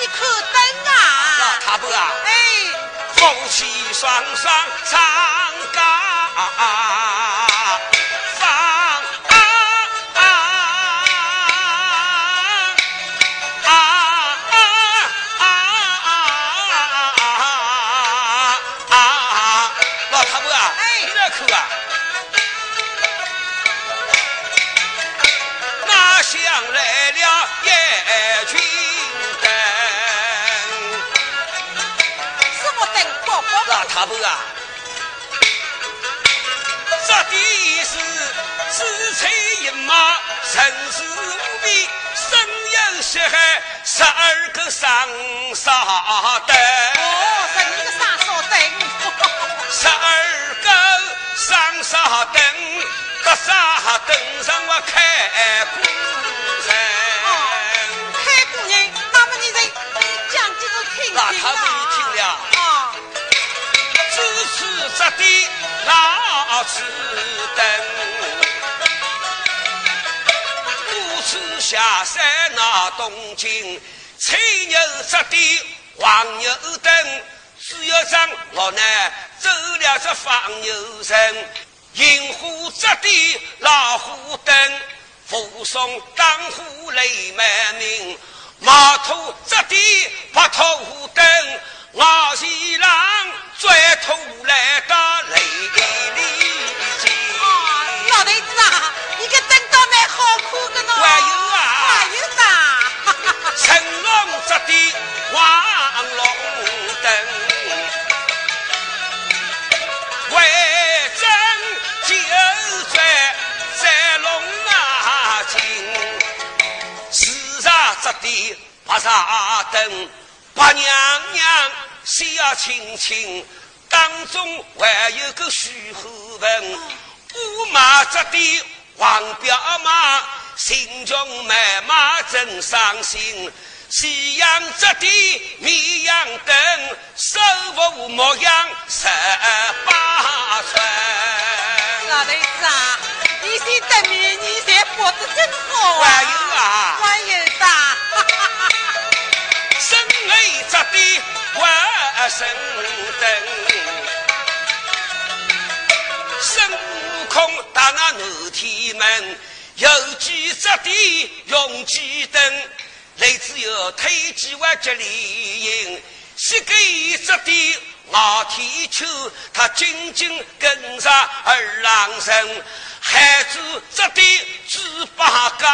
你可等啊老太婆啊？哎。夫妻双双他们听了啊，支持这的老子灯，不次下山拿东京，吹牛这的黄牛等，只月上老难走了这放牛人，银虎这的老虎灯，护送当虎泪满面。马头扎地把头灯，我是人最头来的雷里哎，老头子啊，你可等到蛮好苦的呢。还有啊，还有呢。成龙扎地黄龙灯。八煞灯，八娘娘小青青，当中还有个徐后文，五马扎的黄骠马，心中满马真伤心。夕阳这的绵阳灯，手扶牧羊十八村。老头子啊，你先得面，你才活得真好啊！还有啊，还有的。生雷扎的万神灯，孙悟空打那南天门，有几扎的用几灯，来只有推几万吉利银，西给扎的傲天丘，他紧紧跟上二郎神。孩子这的猪八戒，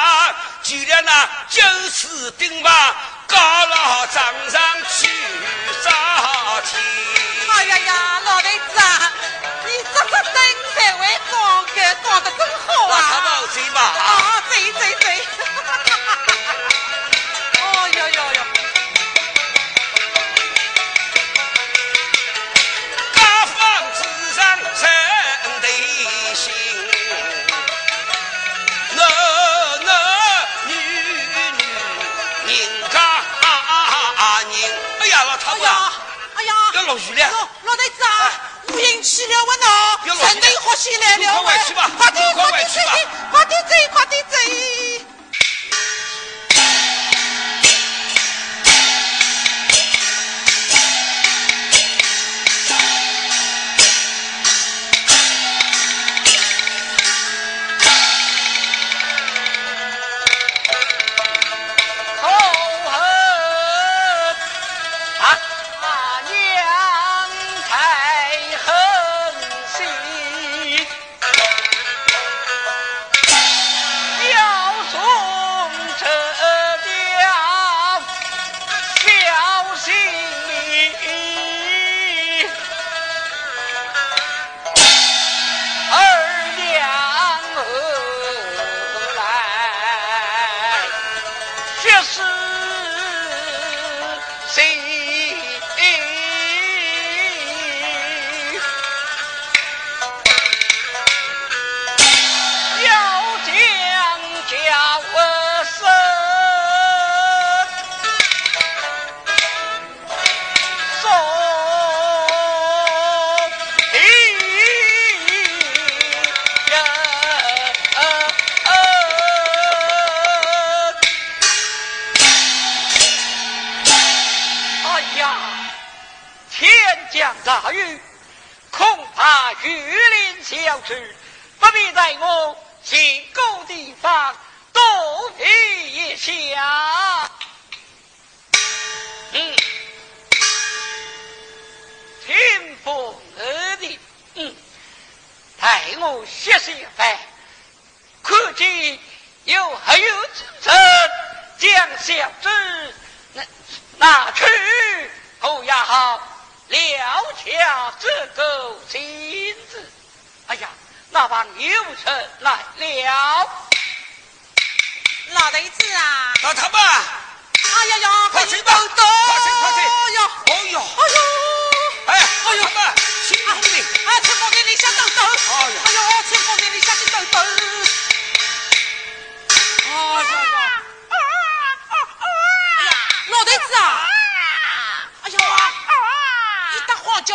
就连那九死钉吧，高老张上去找天。哎呀呀，老头子啊，你这个真才会光个，光得真好啊！啊，追追追！落雨了。老队长，乌云起了，我闹，神灯好起来了，快回去吧，快点，快点，快点走，快点走。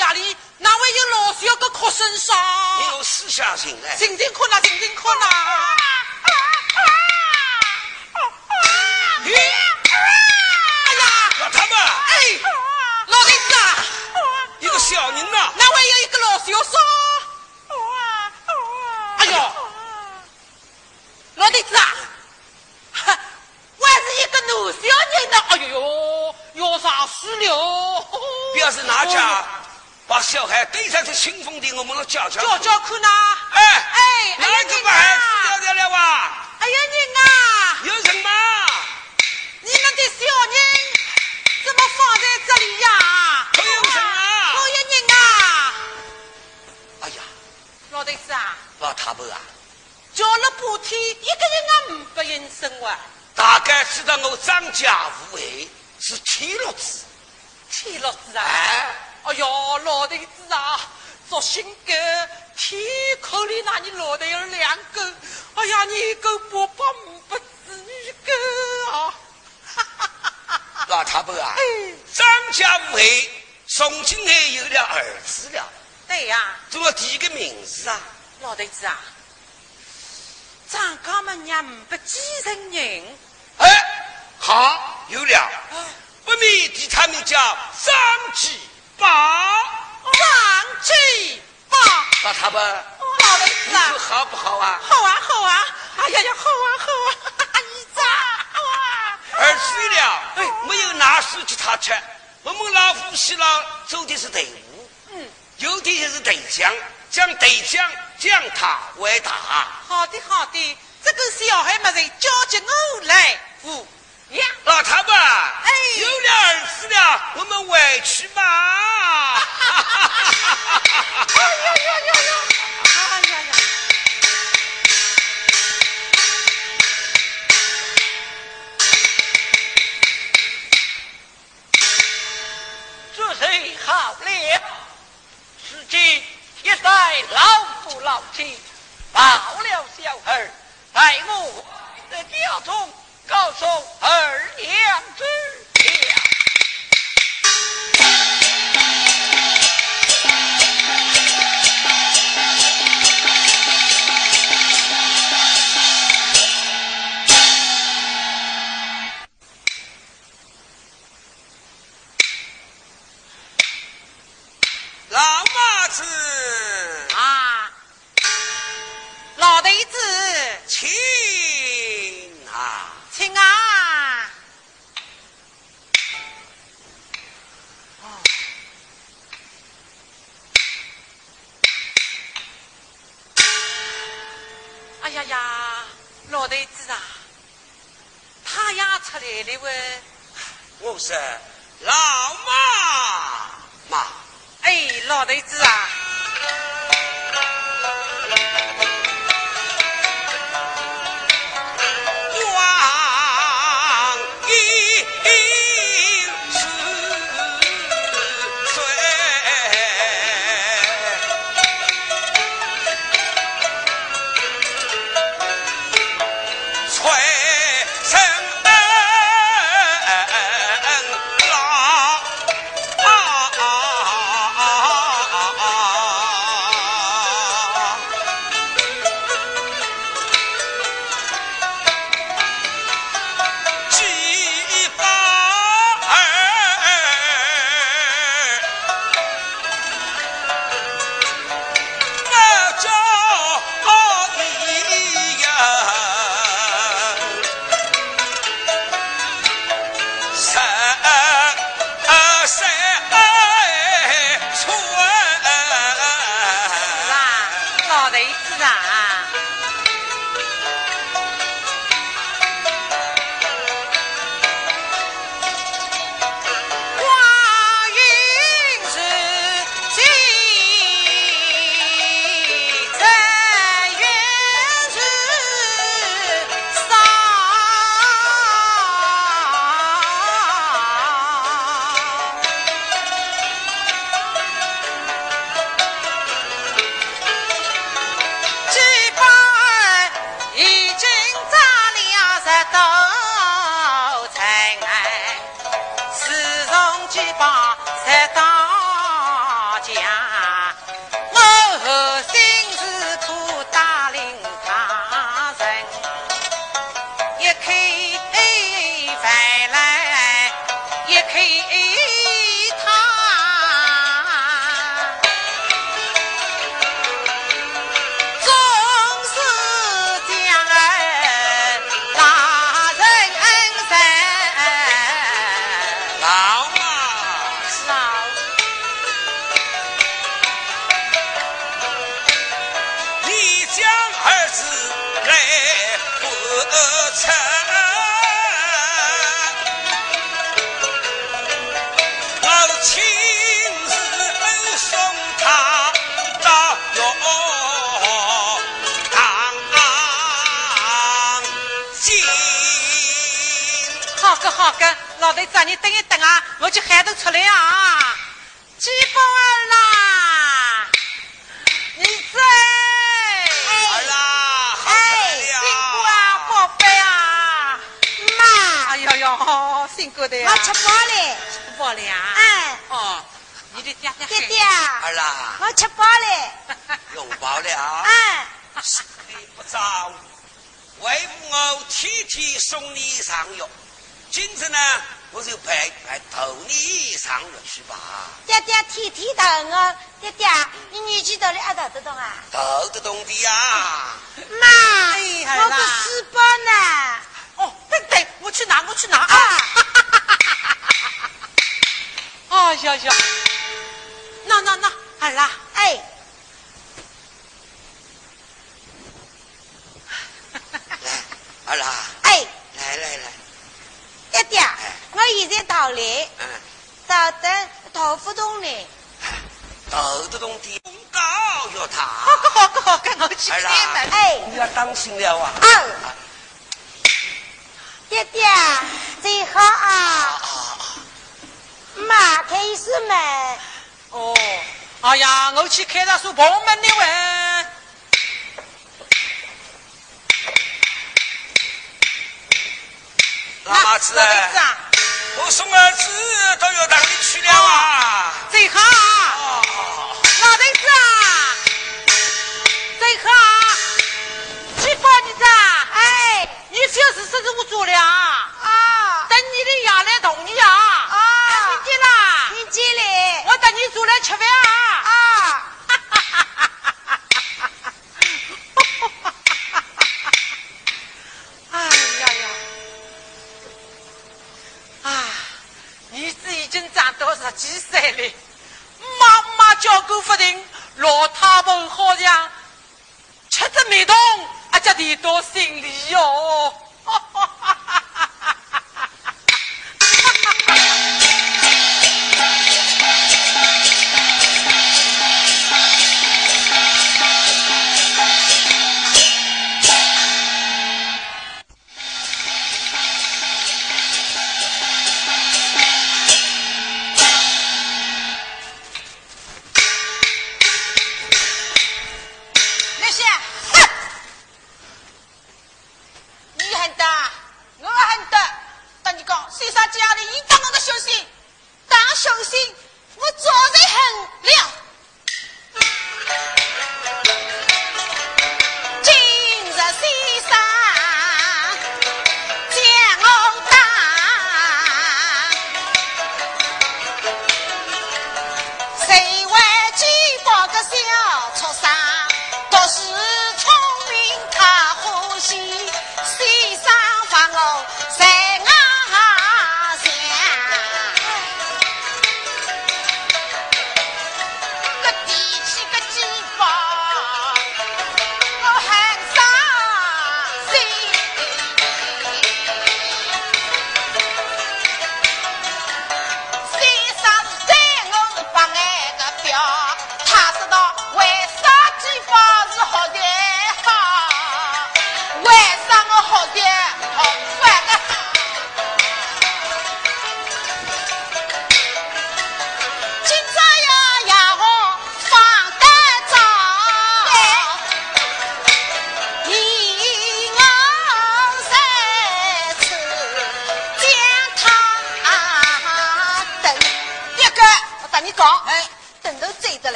叫压力，哪位有老小个哭声声？你有思想性嘞？静静哭啦，静静哭啦！咦？哎呀！老他们！哎，老头子啊！一个小人呐！哪会有一个老小声？哎呦！老头子啊！我还是一个男小人呢！哎呦呦，要上死了！表示哪家？把小孩背上去清风的，我们来教教。教教看呐！哎哎，哪个把孩子掉掉了哇？哎呀，人啊！有人吗？你们的小人怎么放在这里呀？有人啊！有人啊！哎呀，老头子啊！老太婆啊！叫了半天，一个人啊不应声哇！大概知道我张家无为是铁烙子，铁烙子啊！哎。哎呀，老头子啊，做心狗，天口里那你老头有两个，哎呀，你够不把不子女根啊！老太婆啊，哎张家无黑，从今还有了儿子了。对呀，做了第一个名字啊。老头子啊，张家们娘不继承人。哎，好，有了，不免替他们叫张继。宝，上去吧。老太婆，老头子啊，好不好啊？好啊，好啊。哎呀呀，好啊，好啊。你咋？儿睡了，没有拿手给他吃。我们老夫妻老走的是队伍，嗯，有的就是队将，将队将将他为大。好的，好的。这个小孩没人交给我来扶。呀，老太婆，哎，有了儿子了，我们回去吧。哎呀呀呀呀！哎呀呀！这谁好了？如今一代老夫老妻抱了小儿，在我的家中。告诉二娘子，我就喊他出来啊！金宝儿啦，你在？儿啦，哎，辛苦啊，宝贝啊，妈，哎呦呦，辛苦的呀！我吃饱了，吃饱了呀？哎，哦，你的爹爹爹爹，儿啦，我吃饱了，又饱了啊！哎，你不早，为母我天天送你上药。今次呢，我就派派头你上路去吧。爹爹天天等我，爹爹，你年纪大了还逗得动啊？逗得动的呀。妈，哎我个书包呢？哦，对对，我去拿，我去拿啊！啊呀呀，那那那，儿啦，哎，来，儿啦，哎，来来来。爹爹，我现在到了，嗯，到等豆腐洞呢。豆得动的公告要他。好个好个好个，我去开门。哎，你要当心了啊。啊，爹爹，最好啊。妈，开一扇门。哦，哎呀，我去开那扇棚门的喂。老妈子，啊，我送儿子到药堂里去了啊。是我做了啊！啊，等你的牙来动你啊！啊，听见啦？听见了。我等你出来吃饭啊！啊，哈哈哈哈哈哈哈哈哈哈哈！哎呀呀！啊，儿子已经长到十几岁了，妈妈叫个不停，老太婆好像吃着没动，啊，家地多。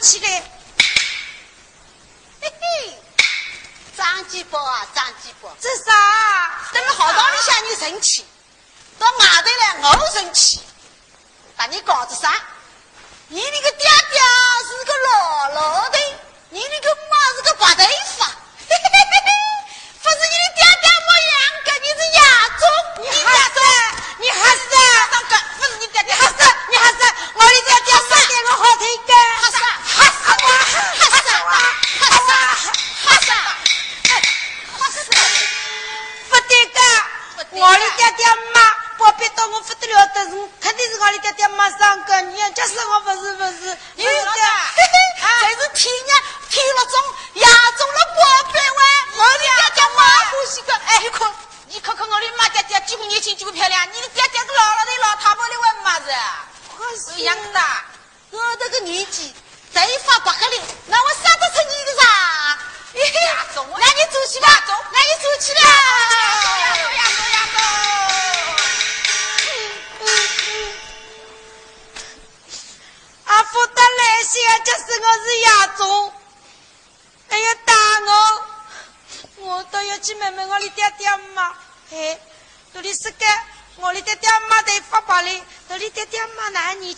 起来。张继宝啊，张继宝，这啥？等了好堂里向你生气，到外头来我生气，把你搞着啥？你那个爹爹是个老老的，你那个妈是个白头 Masa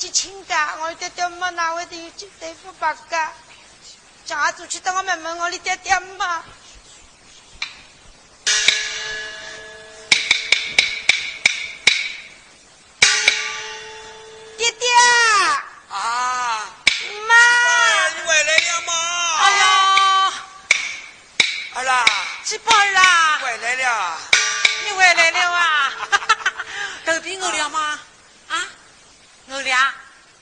去请假，我爹爹妈哪位得有几对不白家，叫去等我妹妹，我的爹爹妈。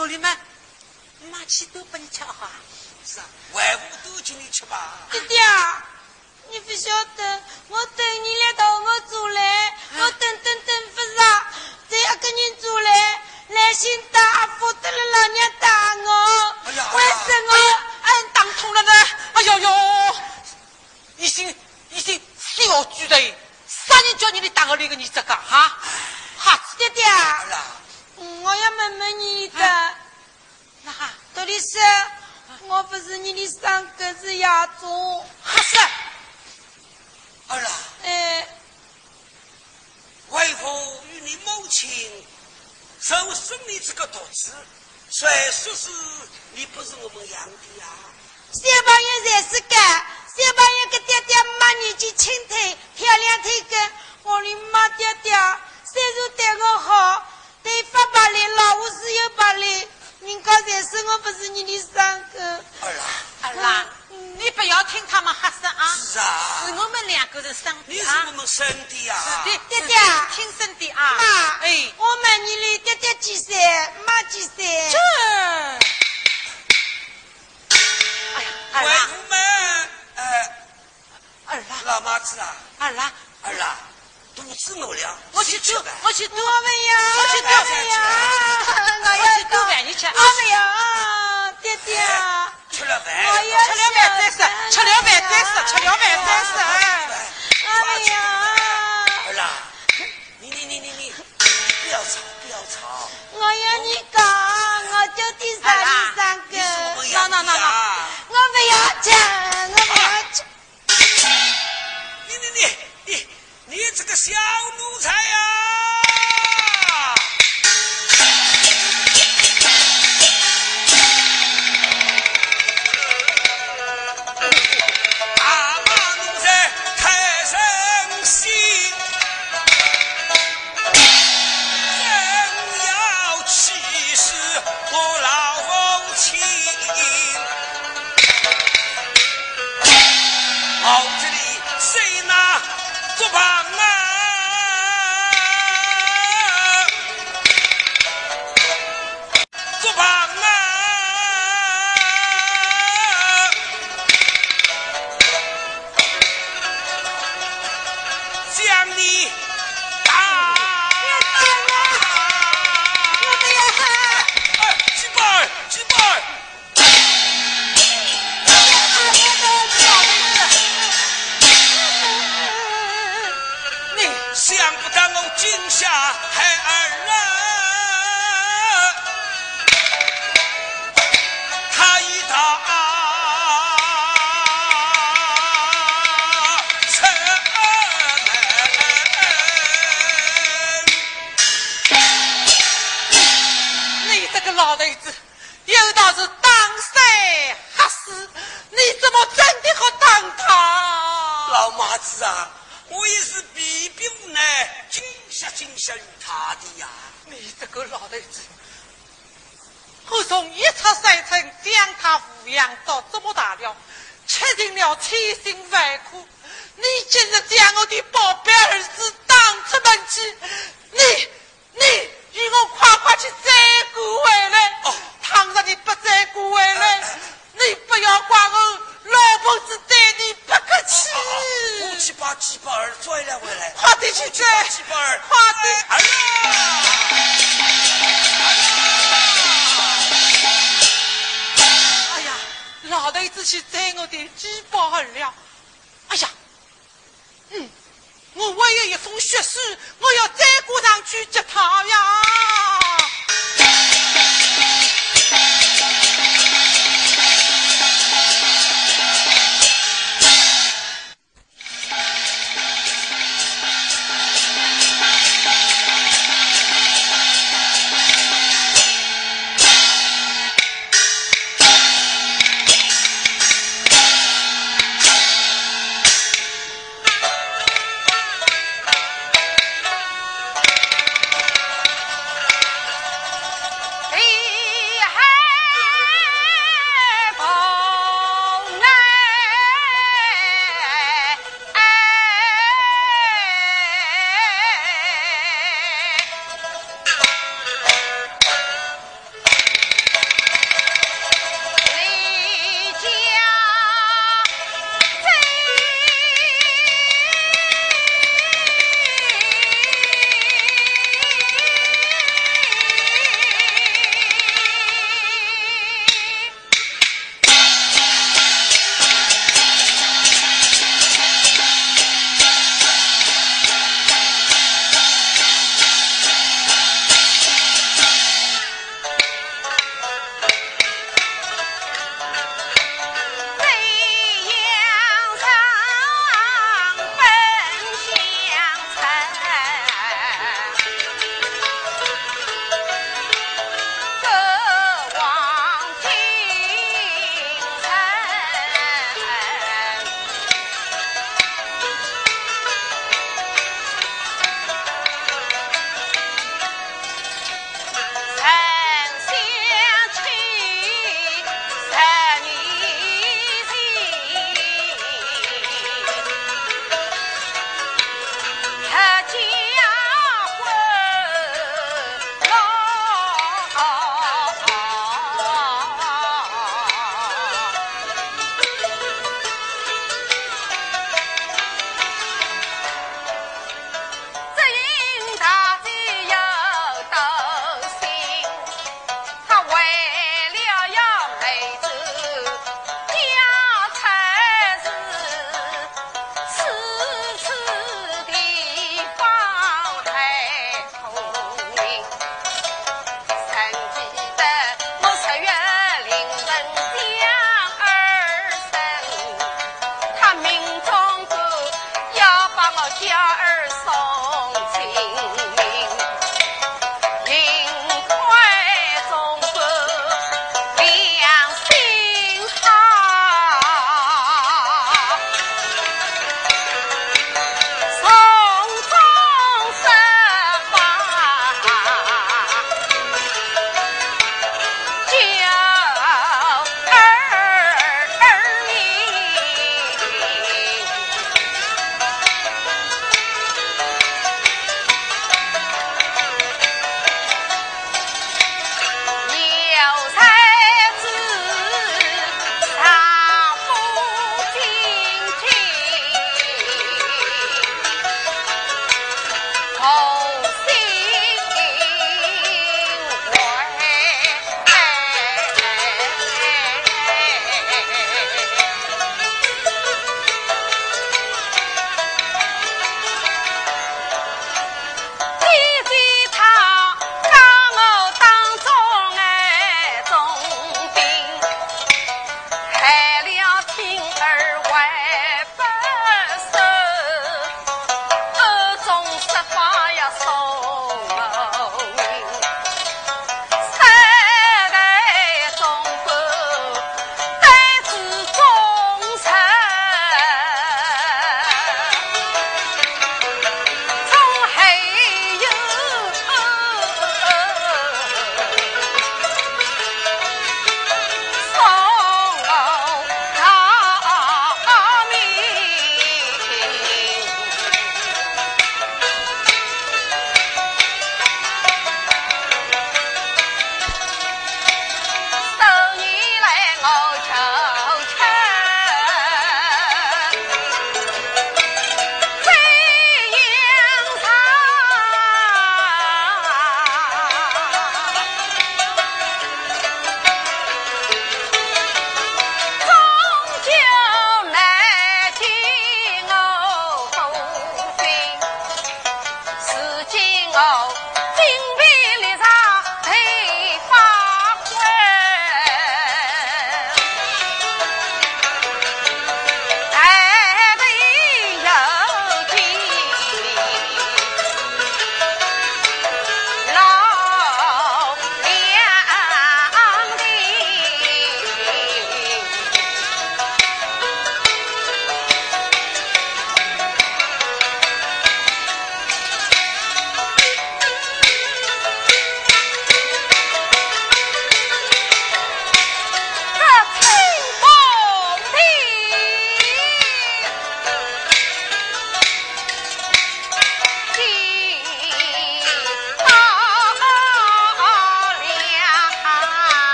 奴隶们，妈去都把你吃好！是啊，外物都请你吃吧。弟弟啊，你不晓得，我等你来到我组来，我等等等不上，再一跟你组来，耐心打，不得了，老娘打我，为什么俺打通了呢？哎呦呦，一心一心小举的，啥人叫你来打我那个你这个哈？好，弟弟啊。我要问问你一个，那到底是我不是你的三哥是亚中？哈是。二郎。哎。为何与你母亲受生你这个肚子虽说是你不是我们杨的呀？三朋友才是个，三朋友个爹爹妈年纪轻腿，漂亮腿根，我的妈爹爹虽然对我好。对，发白了，老五是有白了。人家才是我不是你的三哥。二郎，二郎，你不要听他们瞎说啊！是啊，是我们两个人生的啊！你是我们生的呀！是的，爹爹，亲生的啊！妈，哎，我们你爹爹几岁？妈几岁？这。哎呀，二郎。二郎。老妈子啊！二郎，二郎。肚子饿了，我去吃饭。多我去多我们呀，我去多我们呀，我要饭你吃。啊。我们呀，爹爹，吃了饭，我要吃了饭再说，吃了饭再说，吃了饭再说。我们呀，儿啦，你你你你你，不要吵不要吵，我要你讲，我就第三第三个。那那那那呀。我不要讲，这个小奴才呀！养到这么大了，吃尽了千辛万苦，你今日将我的宝贝儿子当出门去，你你与我快快去再过回来。哦。倘若你不再过回来，你不要怪我老婆子对你不客气。我去把鸡巴儿拽了回来，快点去我去拽把鸡巴儿，快点哎老头子去摘我的鸡巴了。哎呀，嗯，我还有一封血书，我要再过上去接他呀。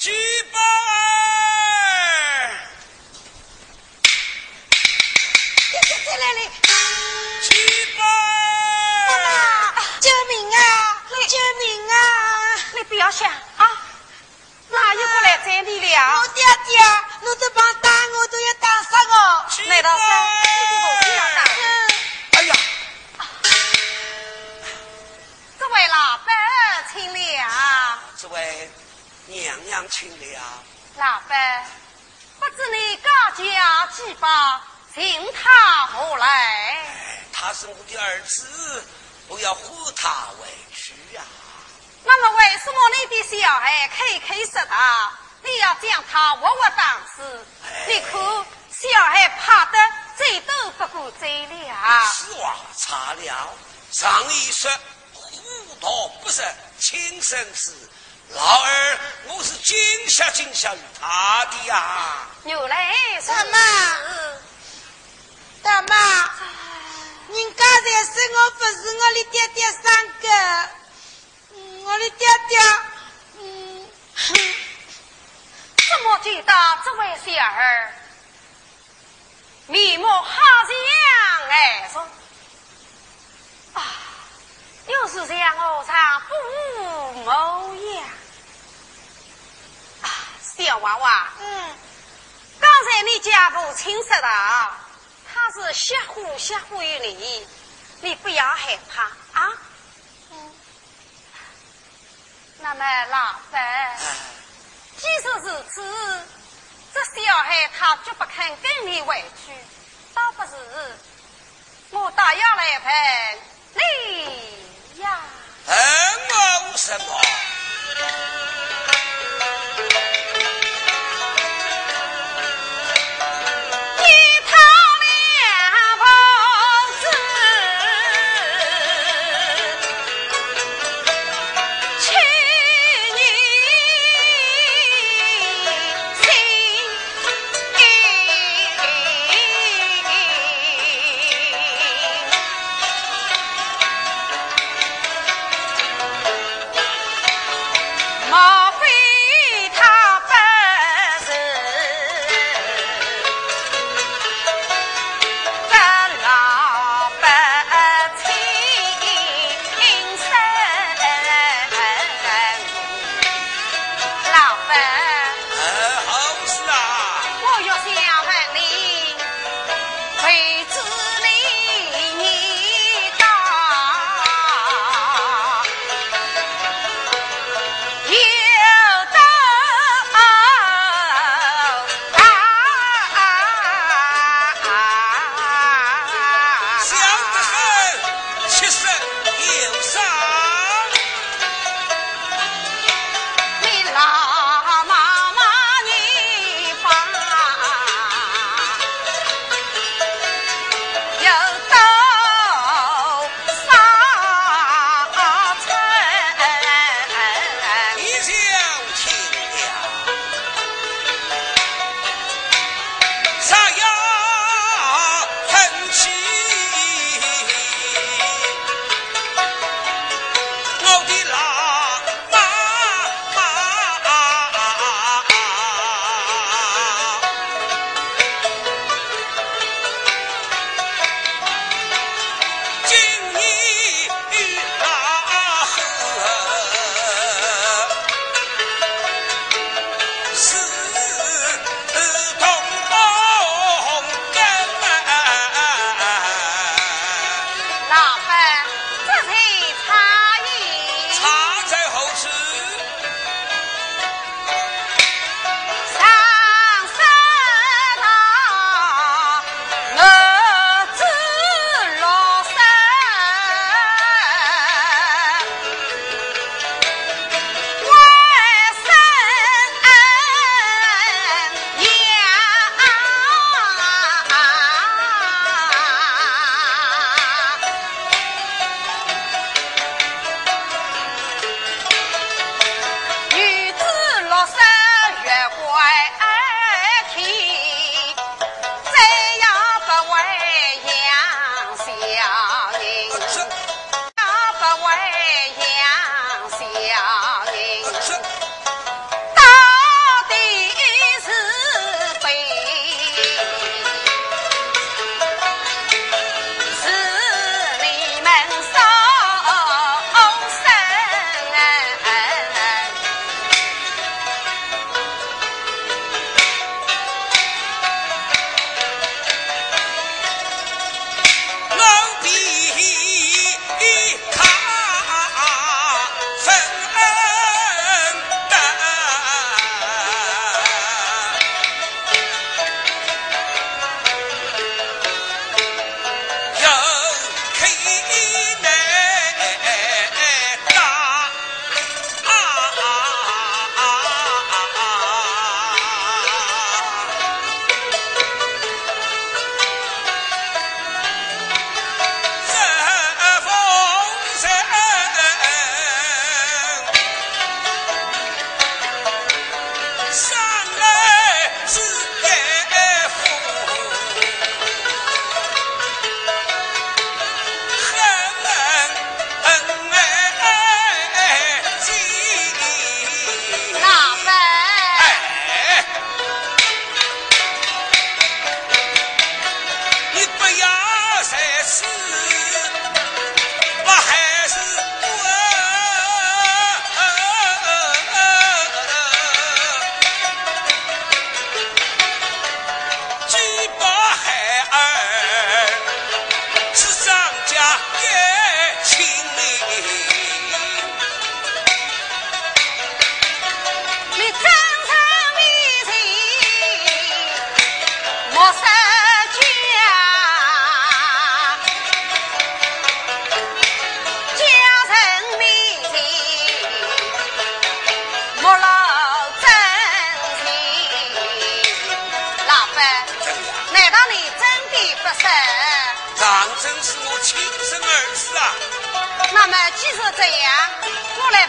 Jesus 他活活当死？你看小孩怕得嘴都不敢嘴了。此话差了。上一说虎道不食亲生子，老二我是惊吓惊吓于他的呀。牛来是大妈，大妈，人家才说我不是我的爹爹生的，嗯我的爹爹，嗯，哼怎么觉得这位小儿面目好像哎说啊，又是像我常不模样啊，小娃娃。嗯，刚才你家父亲说的，他是吓唬吓唬于你，你不要害怕啊。嗯，那么老伯，即使如此，这小孩他绝不肯跟你回去，倒不是，我倒要来问你呀。恨我什么？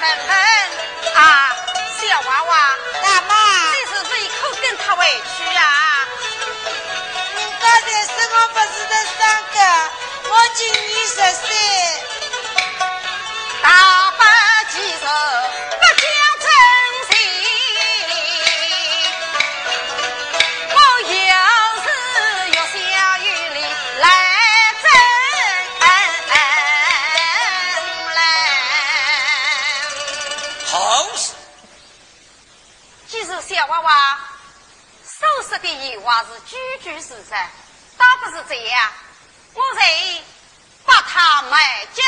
我来问问啊，小娃娃，大妈，你是不是一口跟他委屈啊？你刚才说我不是的三个，我今年十岁，是句句实在，倒不是这样。我才把他卖给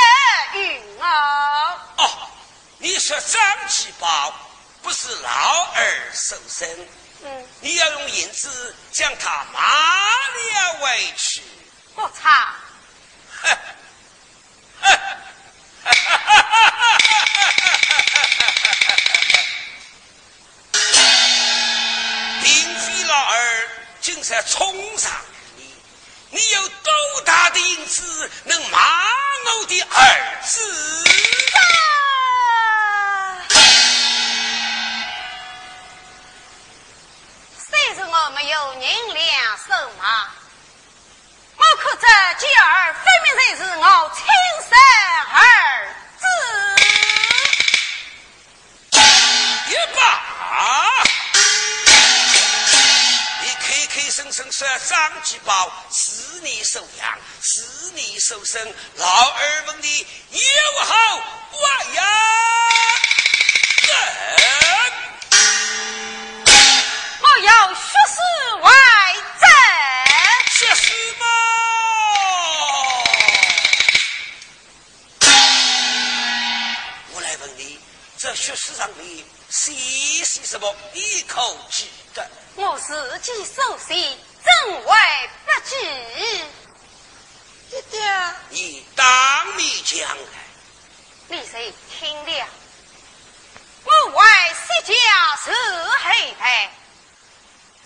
云儿。哦，你说张七宝不是老二受身？嗯。你要用银子将他骂了回去。我擦！竟在冲上你，你有多大的银子能骂我的儿子？虽说我没有银两手马，我可这今儿分明才是我说张继宝是你收养，是你收生，老二问你有好？我要学士外赠，学士吗？我来问你，这学士上面写些什么？一口记得。我自己手写，怎会不记？爹爹，你当面讲来。你谁听了？我为薛家是黑白，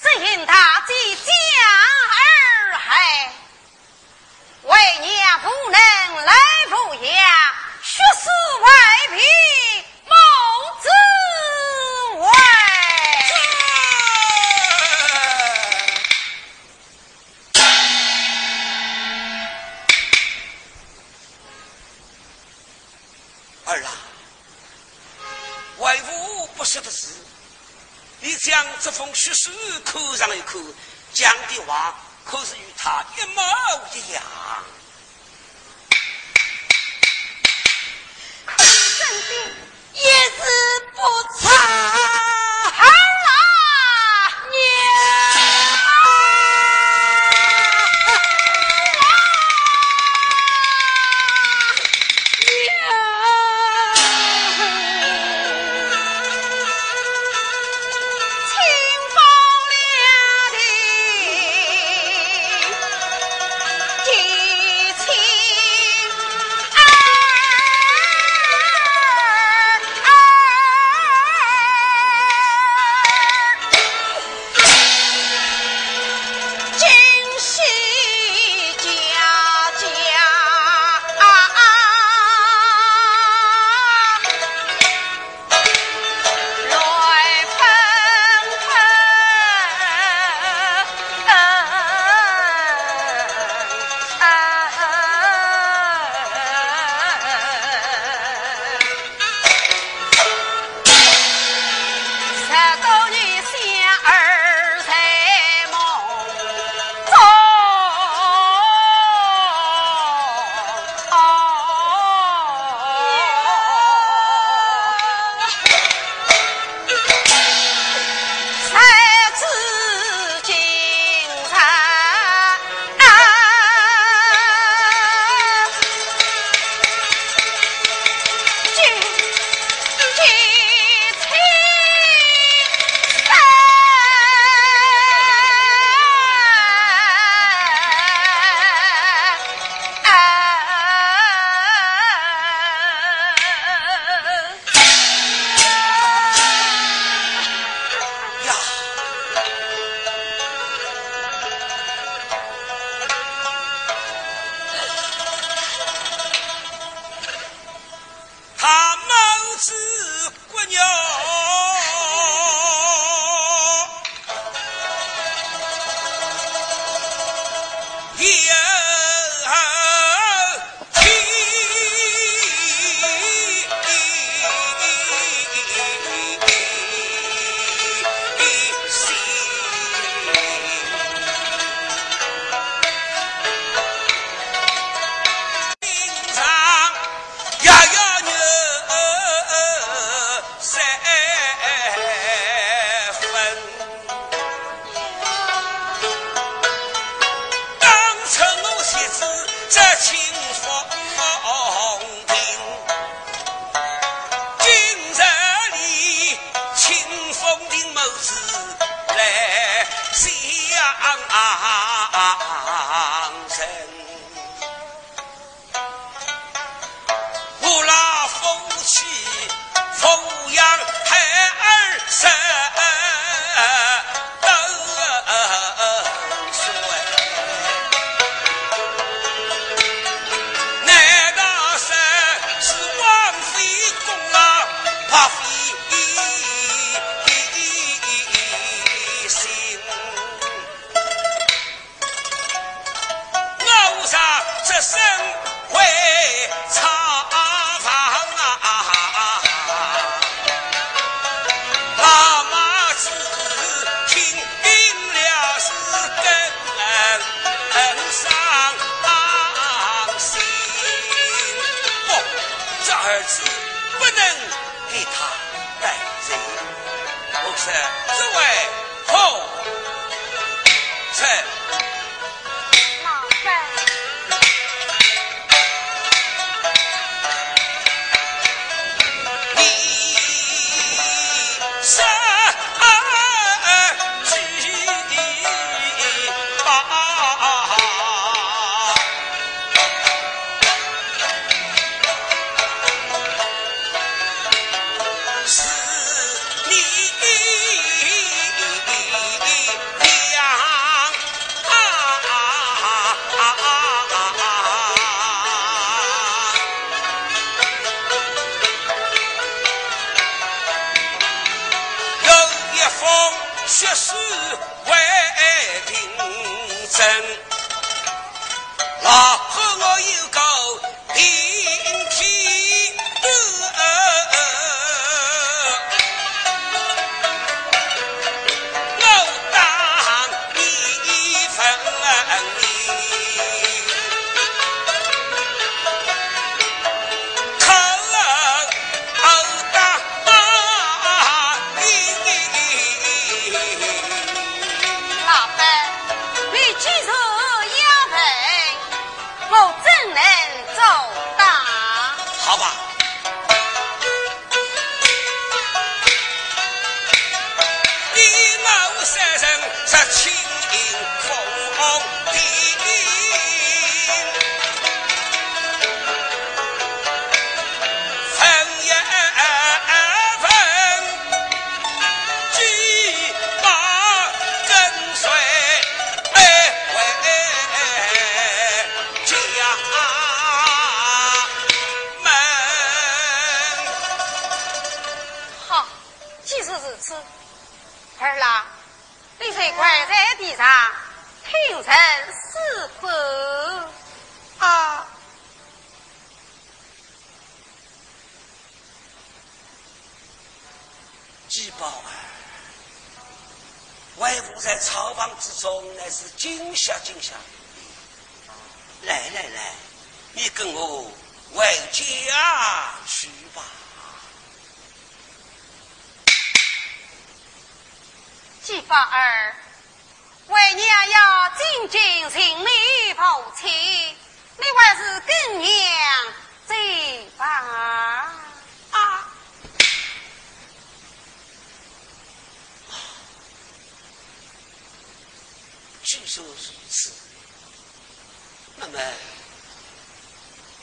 只因他即将而黑，为娘不能来抚养，血死外皮，母子。说的是，你将这封血书看上一看，讲的话可是与他一模一样。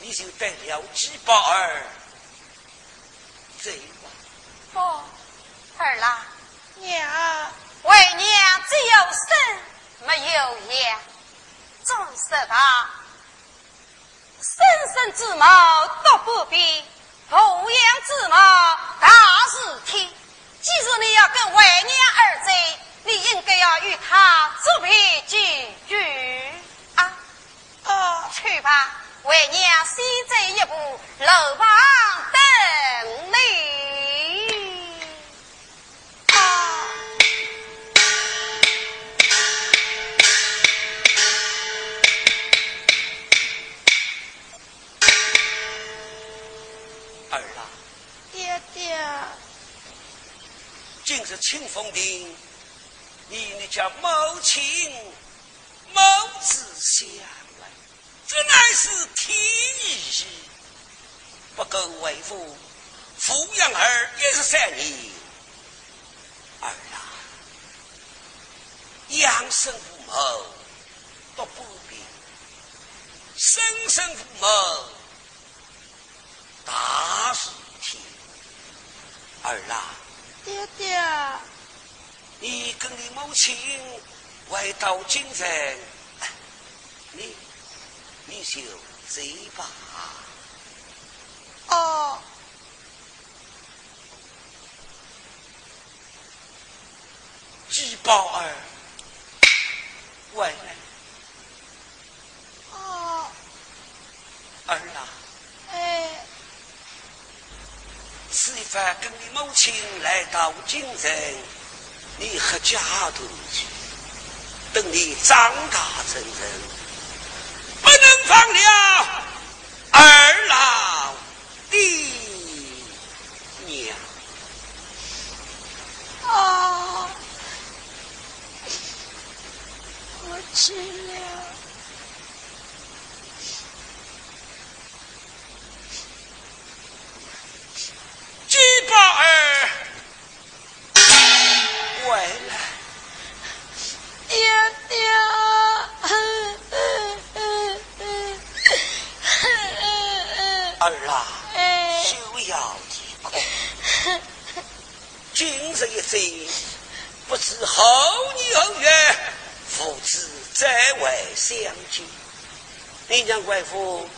你就等了几把儿走吧。不哦二郎娘为娘只有生没有养总是他生生之毛都不比同养之毛大事体。既然你要跟为娘儿走你应该要与他作陪几句啊哦。去吧。为娘先走一步，楼房等你。二郎，爹爹，竟是清风定，你那叫母亲母子相。这乃是天意。不够为父抚养儿也是三年，儿啊，养生父母都不必，生生父母大事天。儿啊，爹爹，你跟你母亲回到京城，你你就走吧。哦，鸡宝儿，回来。哦，儿啊，哎，此番跟你母亲来到京城，你和家团聚，等你长大成人，忘了二老的娘。哦，我去了。鸡宝儿，回来。爹爹，儿啊，哎，休要啼哭。今日一醉，不知后年后月，父子再会相见。你娘贵妇